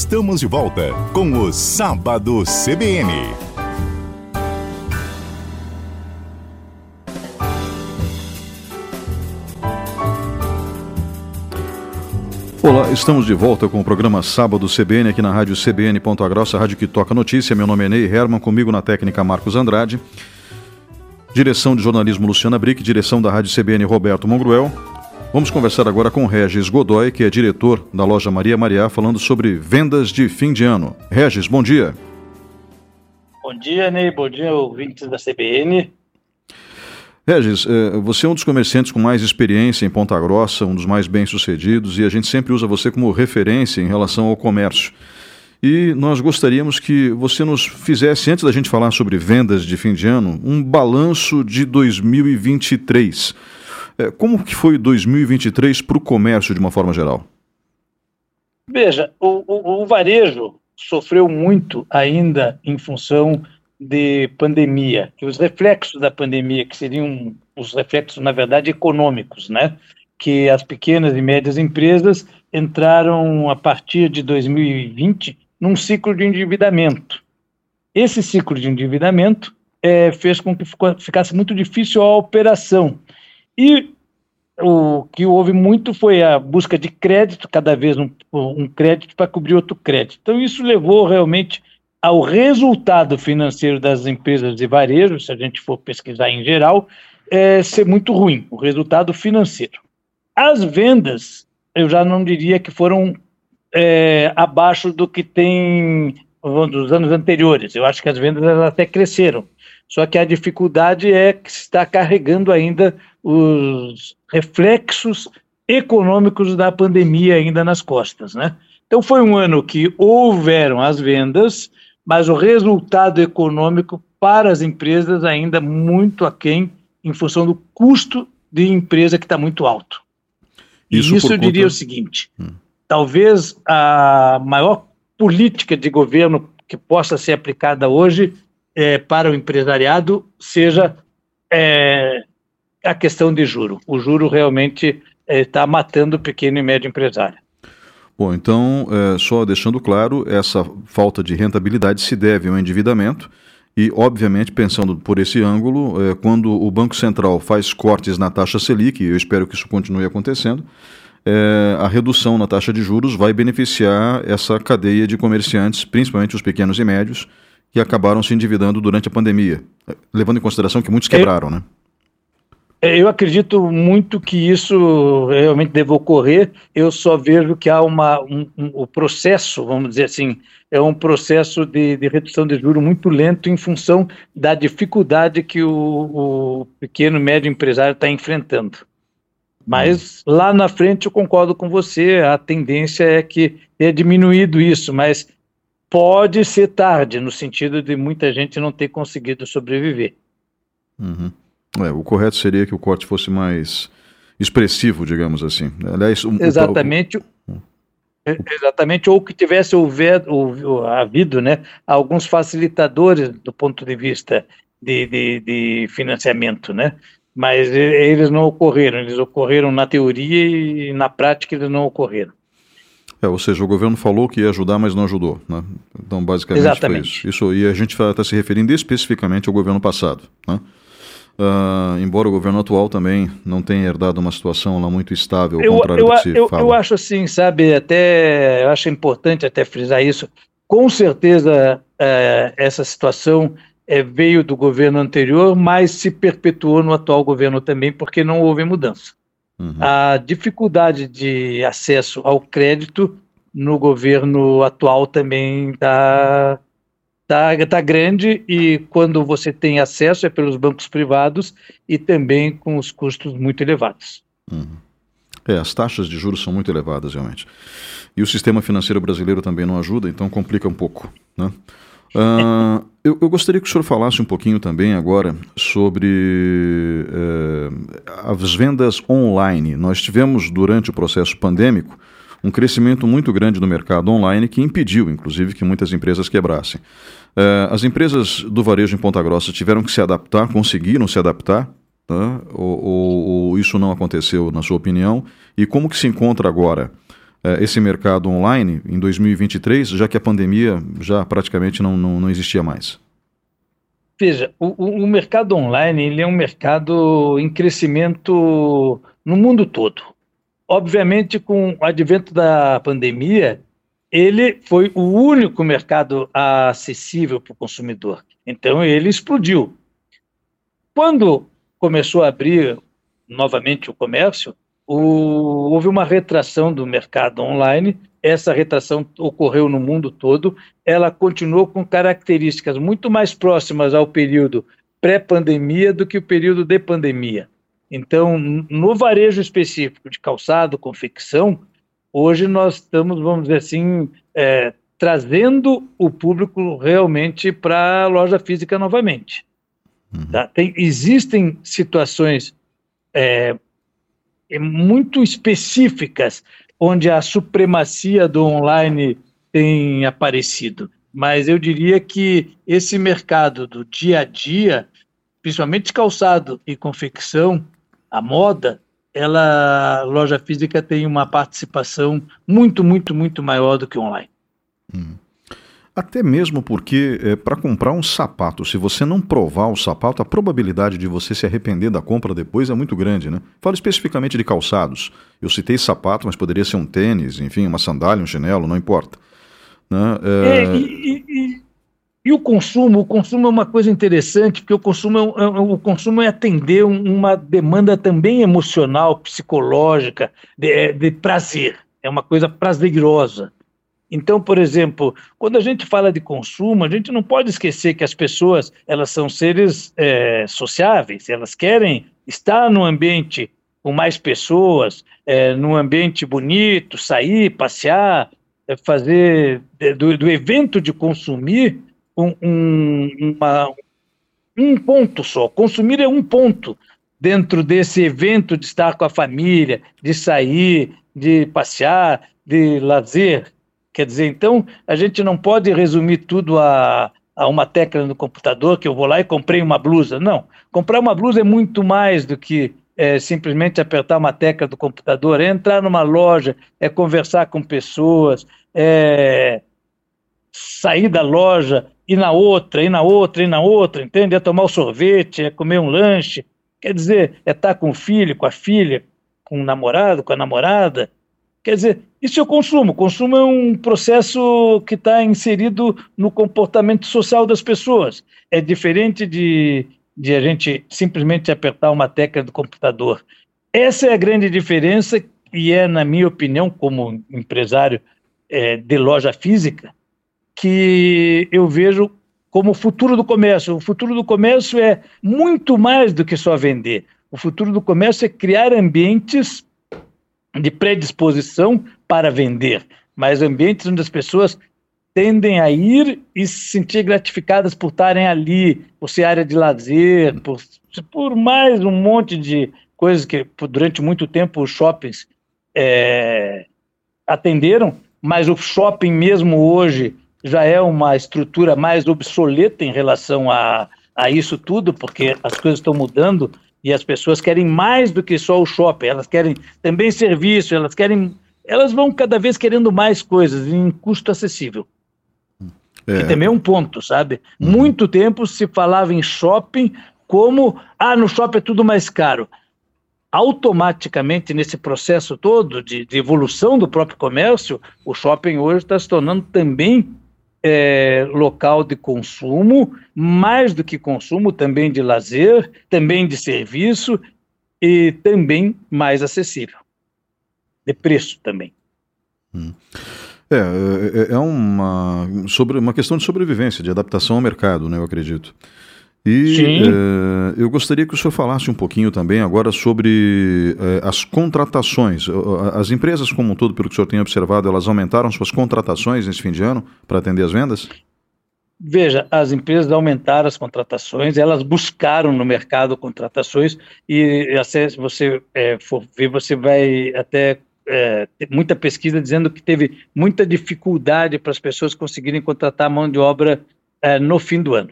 Estamos de volta com o Sábado CBN. Olá, estamos de volta com o programa Sábado CBN aqui na rádio CBN Ponta Grossa, rádio que toca notícia. Meu nome é Ney Herman, comigo na técnica Marcos Andrade. Direção de jornalismo Luciana Brick, direção da rádio CBN Roberto Mongruel. Vamos conversar agora com Regis Godoy, que é diretor da loja Maria Maria, falando sobre vendas de fim de ano. Regis, bom dia. Bom dia, Ney. Bom dia, ouvintes da CBN. Regis, é, você é um dos comerciantes com mais experiência em Ponta Grossa, um dos mais bem-sucedidos, e a gente sempre usa você como referência em relação ao comércio. E nós gostaríamos que você nos fizesse, antes da gente falar sobre vendas de fim de ano, um balanço de 2023. É, como que foi 2023 para o comércio de uma forma geral? Veja, o, o, o varejo sofreu muito ainda em função de pandemia, os reflexos da pandemia, que seriam os reflexos, na verdade, econômicos, né? Que as pequenas e médias empresas entraram a partir de 2020 num ciclo de endividamento. Esse ciclo de endividamento é, fez com que ficasse muito difícil a operação. E o que houve muito foi a busca de crédito, cada vez um, um crédito para cobrir outro crédito. Então, isso levou realmente ao resultado financeiro das empresas de varejo, se a gente for pesquisar em geral, é, ser muito ruim, o resultado financeiro. As vendas, eu já não diria que foram é, abaixo do que tem dos anos anteriores. Eu acho que as vendas até cresceram. Só que a dificuldade é que está carregando ainda os reflexos econômicos da pandemia ainda nas costas, né? Então foi um ano que houveram as vendas, mas o resultado econômico para as empresas ainda muito aquém em função do custo de empresa que está muito alto. Isso, isso eu conta... diria o seguinte: hum. talvez a maior política de governo que possa ser aplicada hoje é, para o empresariado seja é, a questão de juro. O juro realmente está é, matando o pequeno e médio empresário. Bom, então, é, só deixando claro, essa falta de rentabilidade se deve ao endividamento e, obviamente, pensando por esse ângulo, é, quando o Banco Central faz cortes na taxa Selic, eu espero que isso continue acontecendo, é, a redução na taxa de juros vai beneficiar essa cadeia de comerciantes, principalmente os pequenos e médios, que acabaram se endividando durante a pandemia, levando em consideração que muitos quebraram, né? É, eu acredito muito que isso realmente deve ocorrer. Eu só vejo que há uma, um, um, o processo, vamos dizer assim, é um processo de, de redução de juros muito lento em função da dificuldade que o, o pequeno e médio empresário está enfrentando. Mas lá na frente eu concordo com você, a tendência é que tenha diminuído isso, mas pode ser tarde, no sentido de muita gente não ter conseguido sobreviver. Uhum. É, o correto seria que o corte fosse mais expressivo, digamos assim. Aliás, um, exatamente. O, o, exatamente, ou que tivesse houver, ou, havido né, alguns facilitadores do ponto de vista de, de, de, financiamento, né? mas eles não ocorreram, eles ocorreram na teoria e na prática eles não ocorreram. É, ou seja, o governo falou que ia ajudar, mas não ajudou. Né? Então, basicamente Exatamente. foi isso. isso. E a gente está se referindo especificamente ao governo passado. Né? Uh, embora o governo atual também não tenha herdado uma situação lá muito estável, ao eu, contrário eu, do que se eu, fala. Eu acho assim, sabe, até, eu acho importante até frisar isso, com certeza uh, essa situação é, veio do governo anterior, mas se perpetuou no atual governo também, porque não houve mudança. Uhum. A dificuldade de acesso ao crédito no governo atual também está tá, tá grande e quando você tem acesso é pelos bancos privados e também com os custos muito elevados. Uhum. É, as taxas de juros são muito elevadas, realmente. E o sistema financeiro brasileiro também não ajuda, então complica um pouco. Né? Uh, eu, eu, gostaria que o senhor falasse um pouquinho também agora sobre uh, as vendas online. Nós tivemos, durante o processo pandêmico, um crescimento muito grande no mercado online que impediu, inclusive, que muitas empresas quebrassem. Uh, as empresas do varejo em Ponta Grossa tiveram que se adaptar, conseguiram se adaptar, tá? ou, ou, ou, isso não aconteceu, na sua opinião? E como que se encontra agora esse mercado online em 2023, já que a pandemia já praticamente não, não, não existia mais? Veja, o, o, mercado online ele é um mercado em crescimento no mundo todo. Obviamente, com o advento da pandemia, ele foi o único mercado acessível para o consumidor. Então, ele explodiu. Quando começou a abrir novamente o comércio, o, houve uma retração do mercado online. Essa retração ocorreu no mundo todo. Ela continuou com características muito mais próximas ao período pré-pandemia do que o período de pandemia. Então, no varejo específico de calçado, confecção, hoje nós estamos, vamos dizer assim, é, trazendo o público realmente para a loja física novamente. Uhum. Tá? Tem, existem situações é, muito específicas onde a supremacia do online tem aparecido. Mas eu diria que esse mercado do dia a dia, principalmente calçado e confecção, a moda, ela, a loja física tem uma participação muito, muito, muito maior do que online. Hum. Até mesmo porque, é, para comprar um sapato, se você não provar o sapato, a probabilidade de você se arrepender da compra depois é muito grande, né? Falo especificamente de calçados. Eu citei sapato, mas poderia ser um tênis, enfim, uma sandália, um chinelo, não importa. Né? É... É, e, e, e, o consumo? O consumo é uma coisa interessante, porque o consumo é, é o consumo é atender uma demanda também emocional, psicológica, de, é, de prazer. É uma coisa prazerosa. Então, por exemplo, quando a gente fala de consumo, a gente não pode esquecer que as pessoas elas são seres é, sociáveis, elas querem estar num ambiente com mais pessoas, é, num ambiente bonito, sair, passear, é, fazer do, do, evento de consumir um, um, uma, um ponto só. Consumir é um ponto dentro desse evento de estar com a família, de sair, de passear, de lazer. Quer dizer, então, a gente não pode resumir tudo a, a uma tecla no computador, que eu vou lá e comprei uma blusa. Não. Comprar uma blusa é muito mais do que é, simplesmente apertar uma tecla do computador, é entrar numa loja, é conversar com pessoas, é sair da loja, ir na outra, ir na outra, ir na outra, entende? É tomar o um sorvete, é comer um lanche. Quer dizer, é estar com o filho, com a filha, com o namorado, com a namorada. Quer dizer, isso é o consumo. O consumo é um processo que está inserido no comportamento social das pessoas. É diferente de, de a gente simplesmente apertar uma tecla do computador. Essa é a grande diferença e é, na minha opinião, como empresário é, de loja física, que eu vejo como o futuro do comércio. O futuro do comércio é muito mais do que só vender. O futuro do comércio é criar ambientes de predisposição para vender, mas ambientes onde as pessoas tendem a ir e se sentir gratificadas por estarem ali, por ser área de lazer, por, por mais um monte de coisas que durante muito tempo os shoppings é, atenderam, mas o shopping mesmo hoje já é uma estrutura mais obsoleta em relação a, a isso tudo, porque as coisas estão mudando e as pessoas querem mais do que só o shopping, elas querem também serviço, elas querem. Elas vão cada vez querendo mais coisas em custo acessível. É. também é um ponto, sabe? Uhum. Muito tempo se falava em shopping como, ah, no shopping é tudo mais caro. Automaticamente, nesse processo todo de, de evolução do próprio comércio, o shopping hoje está se tornando também é, local de consumo, mais do que consumo, também de lazer, também de serviço e também mais acessível, de preço também. Hum. É, é, é uma, sobre, uma questão de sobrevivência, de adaptação ao mercado, né, eu acredito. E é, eu gostaria que o senhor falasse um pouquinho também agora sobre é, as contratações. As empresas como um todo, pelo que o senhor tem observado, elas aumentaram suas contratações nesse fim de ano para atender as vendas? Veja, as empresas aumentaram as contratações, elas buscaram no mercado contratações e se você é, for ver, você vai até é, muita pesquisa dizendo que teve muita dificuldade para as pessoas conseguirem contratar mão de obra é, no fim do ano.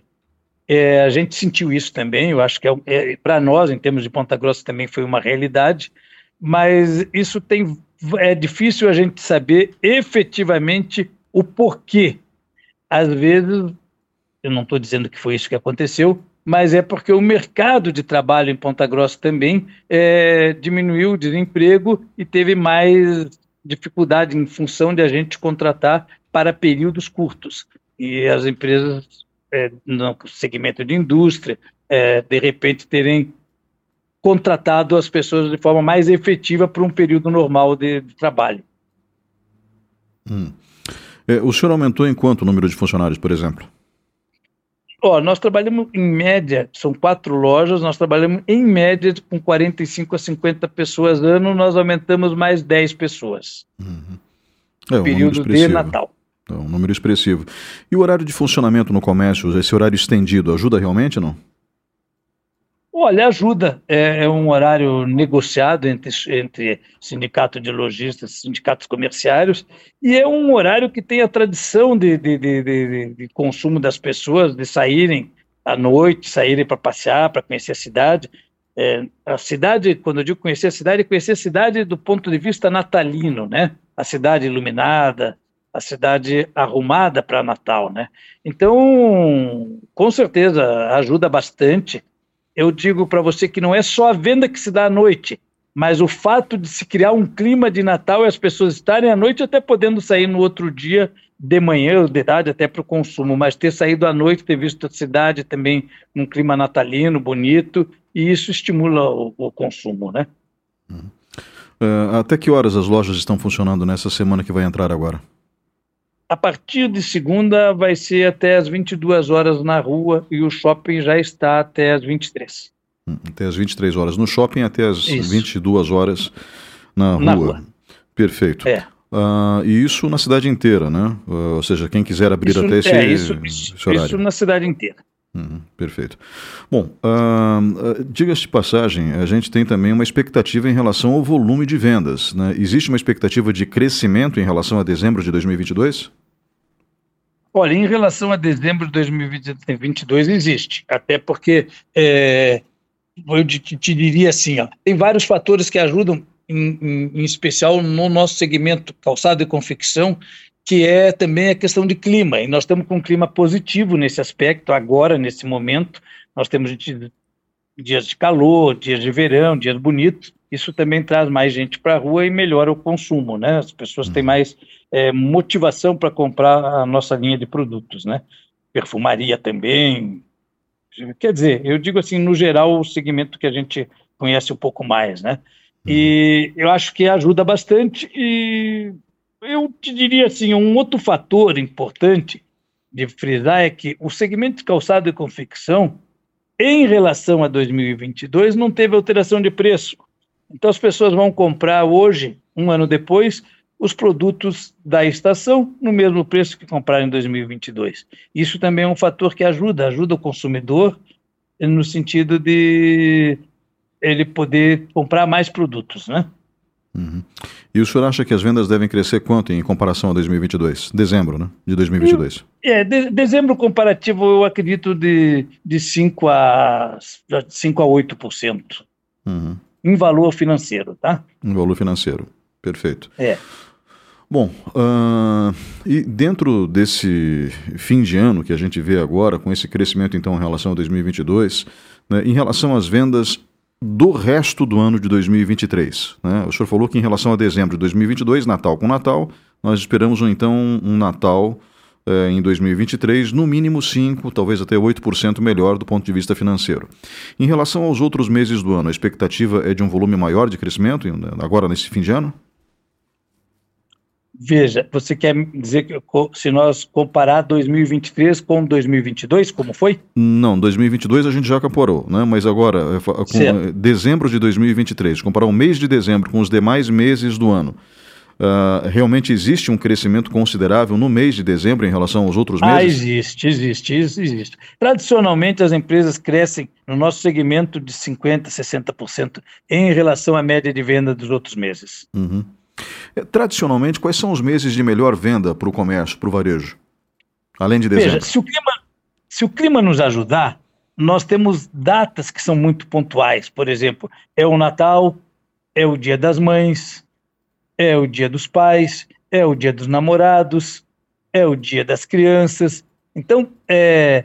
É, a gente sentiu isso também, eu acho que é, é para nós, em termos de Ponta Grossa, também foi uma realidade, mas isso tem é difícil a gente saber efetivamente o porquê. Às vezes, eu não estou dizendo que foi isso que aconteceu, mas é porque o mercado de trabalho em Ponta Grossa também é, diminuiu o desemprego e teve mais dificuldade em função de a gente contratar para períodos curtos. E as empresas é, no segmento de indústria, é, de repente, terem contratado as pessoas de forma mais efetiva para um período normal de, de trabalho. Hum. É, o senhor aumentou em quanto o número de funcionários, por exemplo? Ó, nós trabalhamos em média, são quatro lojas, nós trabalhamos em média com 45 a 50 pessoas ano, nós aumentamos mais 10 pessoas. Uhum. É, um período de Natal. É um número expressivo. E o horário de funcionamento no comércio, esse horário estendido, ajuda realmente não? Olha, ajuda. É, é, um horário negociado entre, entre sindicato de lojistas sindicatos comerciários, e é um horário que tem a tradição de, de, de, de, de consumo das pessoas, de saírem à noite, saírem para passear, para conhecer a cidade. É, a cidade, quando eu digo conhecer a cidade, é conhecer a cidade do ponto de vista natalino, né? A cidade iluminada, a cidade arrumada para Natal, né? Então, com certeza ajuda bastante eu digo para você que não é só a venda que se dá à noite, mas o fato de se criar um clima de Natal e as pessoas estarem à noite até podendo sair no outro dia de manhã ou de tarde até para o consumo, mas ter saído à noite, ter visto a cidade também um clima natalino, bonito, e isso estimula o, o consumo, né? Uhum. Uh, até que horas as lojas estão funcionando nessa semana que vai entrar agora? A partir de segunda vai ser até as 22 horas na rua e o shopping já está até as 23. Hum, até as 23 horas no shopping, até as isso. 22 horas na rua. Na rua. Perfeito. É. Uh, e isso na cidade inteira, né? Uh, ou seja, quem quiser abrir isso, até esse, é, isso, isso, esse horário. Isso na cidade inteira. Uhum, perfeito. Bom, uh, diga-se de passagem, a gente tem também uma expectativa em relação ao volume de vendas. Né? Existe uma expectativa de crescimento em relação a dezembro de 2022? Olha, em relação a dezembro de 2022, existe. Até porque, é, eu te, te, diria assim, ó, tem vários fatores que ajudam, em, em, em especial no nosso segmento calçado e confecção, que é também a questão de clima. E nós estamos com um clima positivo nesse aspecto, agora, nesse momento. Nós temos dias de calor, dias de verão, dias bonitos. Isso também traz mais gente para a rua e melhora o consumo, né? As pessoas têm uhum. mais é, motivação para comprar a nossa linha de produtos, né? Perfumaria também. Quer dizer, eu digo assim, no geral, o segmento que a gente conhece um pouco mais, né? E uhum. eu acho que ajuda bastante e eu te diria assim, um outro fator importante de frisar é que o segmento de calçado e confecção em relação a 2022, não teve alteração de preço. Então, as pessoas vão comprar hoje, um ano depois, os produtos da estação no mesmo preço que compraram em 2022. Isso também é um fator que ajuda, ajuda o consumidor no sentido de ele poder comprar mais produtos, né? Uhum. E o senhor acha que as vendas devem crescer quanto em comparação a 2022? Dezembro, né? De 2022. É, de, dezembro comparativo eu acredito de, de 5 a, 5 a 8%. Uhum. Em valor financeiro, tá? Em valor financeiro, perfeito. É. Bom, uh, e dentro desse fim de ano que a gente vê agora, com esse crescimento então em relação a 2022, né, em relação às vendas do resto do ano de 2023. Né? O senhor falou que em relação a dezembro de 2022, Natal com Natal, nós esperamos então um Natal eh, em 2023, no mínimo 5%, talvez até 8% melhor do ponto de vista financeiro. Em relação aos outros meses do ano, a expectativa é de um volume maior de crescimento agora nesse fim de ano? Veja, você quer dizer que se nós comparar 2023 com 2022, como foi? Não, 2022 a gente já caporou, né? Mas agora, é, com certo. dezembro de 2023, comparar o mês de dezembro com os demais meses do ano, uh, realmente existe um crescimento considerável no mês de dezembro em relação aos outros meses? Ah, existe, existe, existe. Tradicionalmente as empresas crescem no nosso segmento de 50%, 60% em relação à média de venda dos outros meses. Uhum. É, tradicionalmente, quais são os meses de melhor venda para o comércio, para o varejo? Além de dezembro. Veja, se o, clima, se o clima nos ajudar, nós temos datas que são muito pontuais. Por exemplo, é o Natal, é o Dia das Mães, é o dia dos pais, é o dia dos namorados, é o dia das crianças. Então, é,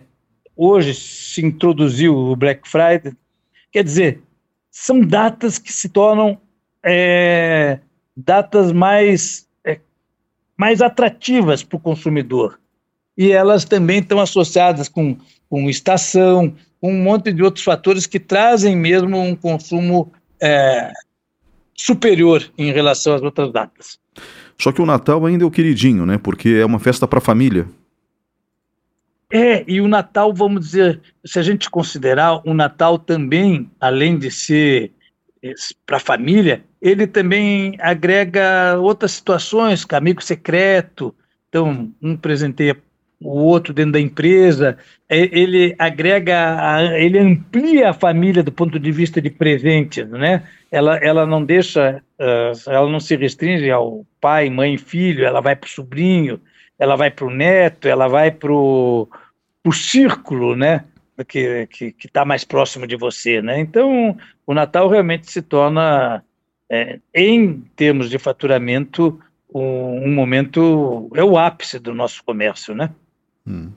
hoje se introduziu o Black Friday, quer dizer, são datas que se tornam é, datas mais, é, mais atrativas para o consumidor. E elas também estão associadas com, com estação, com um monte de outros fatores que trazem mesmo um consumo é, superior em relação às outras datas. Só que o Natal ainda é o queridinho, né? Porque é uma festa para a família. É, e o Natal, vamos dizer, se a gente considerar o Natal também, além de ser é, para a família, ele também agrega outras situações, amigo secreto, então um presenteia o outro dentro da empresa, é, ele agrega, ele amplia a família do ponto de vista de presentes, né? Ela, ela não deixa, ela não se restringe ao pai, mãe, filho, ela vai para o sobrinho, ela vai para o neto, ela vai para o círculo, né? Que que está mais próximo de você, né? Então, o Natal realmente se torna, é, em termos de faturamento, um, um momento é o ápice do nosso comércio, né? Hum.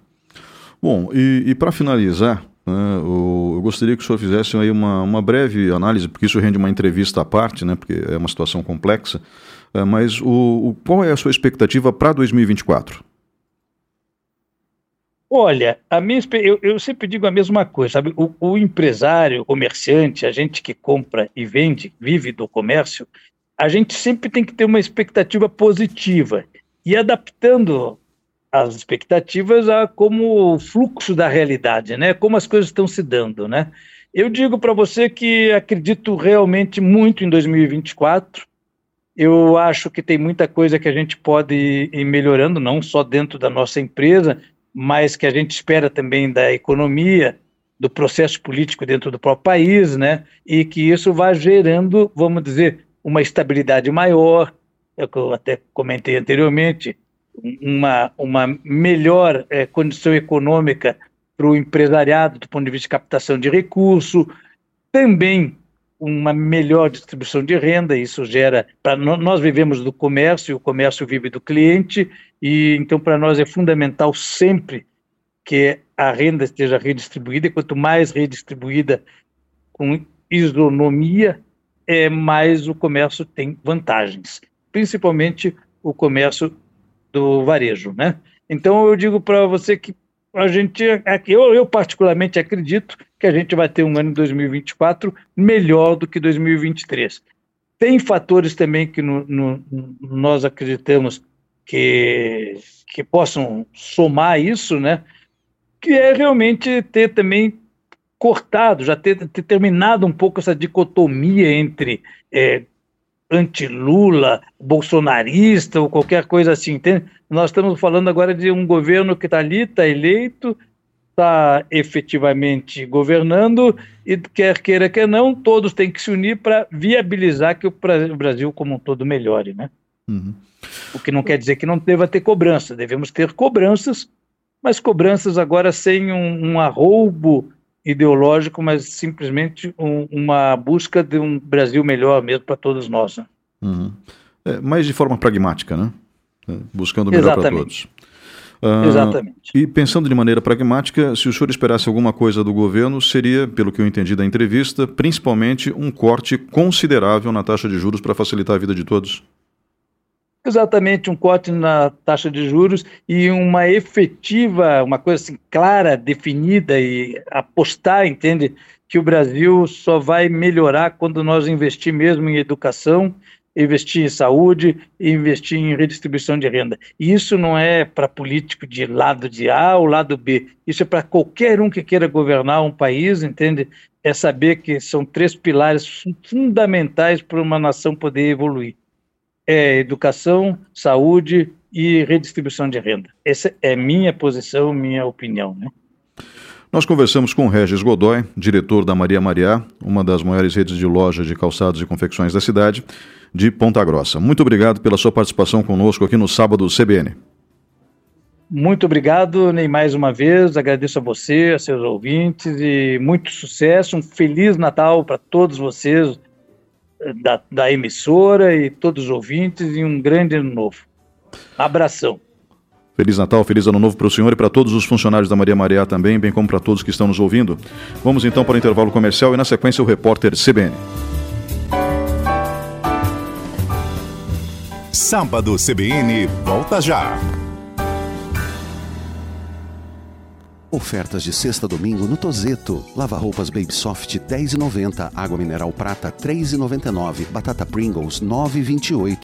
Bom, e, e para finalizar, né, eu, eu, gostaria que o senhor fizesse aí uma, uma breve análise, porque isso rende uma entrevista à parte, né, porque é uma situação complexa, é, mas o, o, qual é a sua expectativa para 2024? Olha, a minha, eu, eu, sempre digo a mesma coisa, sabe? O, o, empresário, o comerciante, a gente que compra e vende, vive do comércio, a gente sempre tem que ter uma expectativa positiva e adaptando as expectativas a como o fluxo da realidade, né? Como as coisas estão se dando, né? Eu digo para você que acredito realmente muito em 2024. Eu acho que tem muita coisa que a gente pode ir melhorando, não só dentro da nossa empresa, mas que a gente espera também da economia, do processo político dentro do próprio país, né? E que isso vá gerando, vamos dizer, uma estabilidade maior. É o que eu até comentei anteriormente, uma, uma melhor é, condição econômica para o empresariado do ponto de vista de captação de recurso, também uma melhor distribuição de renda, isso gera, para nós vivemos do comércio, o comércio vive do cliente, e então para nós é fundamental sempre que a renda esteja redistribuída, e quanto mais redistribuída com isonomia, é, mais o comércio tem vantagens, principalmente o comércio do varejo, né? Então eu digo para você que a gente, eu, eu particularmente acredito que a gente vai ter um ano de 2024 melhor do que 2023. Tem fatores também que no, no, nós acreditamos que, que possam somar isso, né? Que é realmente ter também cortado, já ter, ter terminado um pouco essa dicotomia entre é, anti-Lula, bolsonarista ou qualquer coisa assim. Entende? Nós estamos falando agora de um governo que está ali, está eleito, está efetivamente governando e quer queira quer não, todos têm que se unir para viabilizar que o Brasil como um todo melhore, né? Uhum. O que não quer dizer que não deva ter cobrança, devemos ter cobranças, mas cobranças agora sem um, um arroubo ideológico, mas simplesmente um, uma busca de um Brasil melhor mesmo para todos nós. Né? Uhum. É, mas de forma pragmática, né? É, buscando o melhor para todos. Uh, Exatamente. E pensando de maneira pragmática, se o senhor esperasse alguma coisa do governo, seria, pelo que eu entendi da entrevista, principalmente um corte considerável na taxa de juros para facilitar a vida de todos exatamente um corte na taxa de juros e uma efetiva, uma coisa assim clara, definida e apostar, entende, que o Brasil só vai melhorar quando nós investir mesmo em educação, investir em saúde investir em redistribuição de renda. E isso não é para político de lado de A ou lado B. Isso é para qualquer um que queira governar um país, entende? É saber que são três pilares fundamentais para uma nação poder evoluir é educação, saúde e redistribuição de renda. Essa é minha posição, minha opinião. Né? Nós conversamos com Regis Godoy, diretor da Maria Mariá, uma das maiores redes de lojas de calçados e confecções da cidade, de Ponta Grossa. Muito obrigado pela sua participação conosco aqui no Sábado CBN. Muito obrigado, Ney, mais uma vez. Agradeço a você, a seus ouvintes e muito sucesso. Um feliz Natal para todos vocês, da, da emissora e todos os ouvintes e um grande ano novo. Abração. Feliz Natal, feliz Ano Novo para o senhor e para todos os funcionários da Maria Maria também, bem como para todos que estão nos ouvindo. Vamos então para o intervalo comercial e na sequência o repórter CBN. Sábado CBN volta já. Ofertas de sexta domingo no Tozeto. Lava roupas Baby Soft 10,90. Água mineral prata 3,99. Batata Pringles 9,28.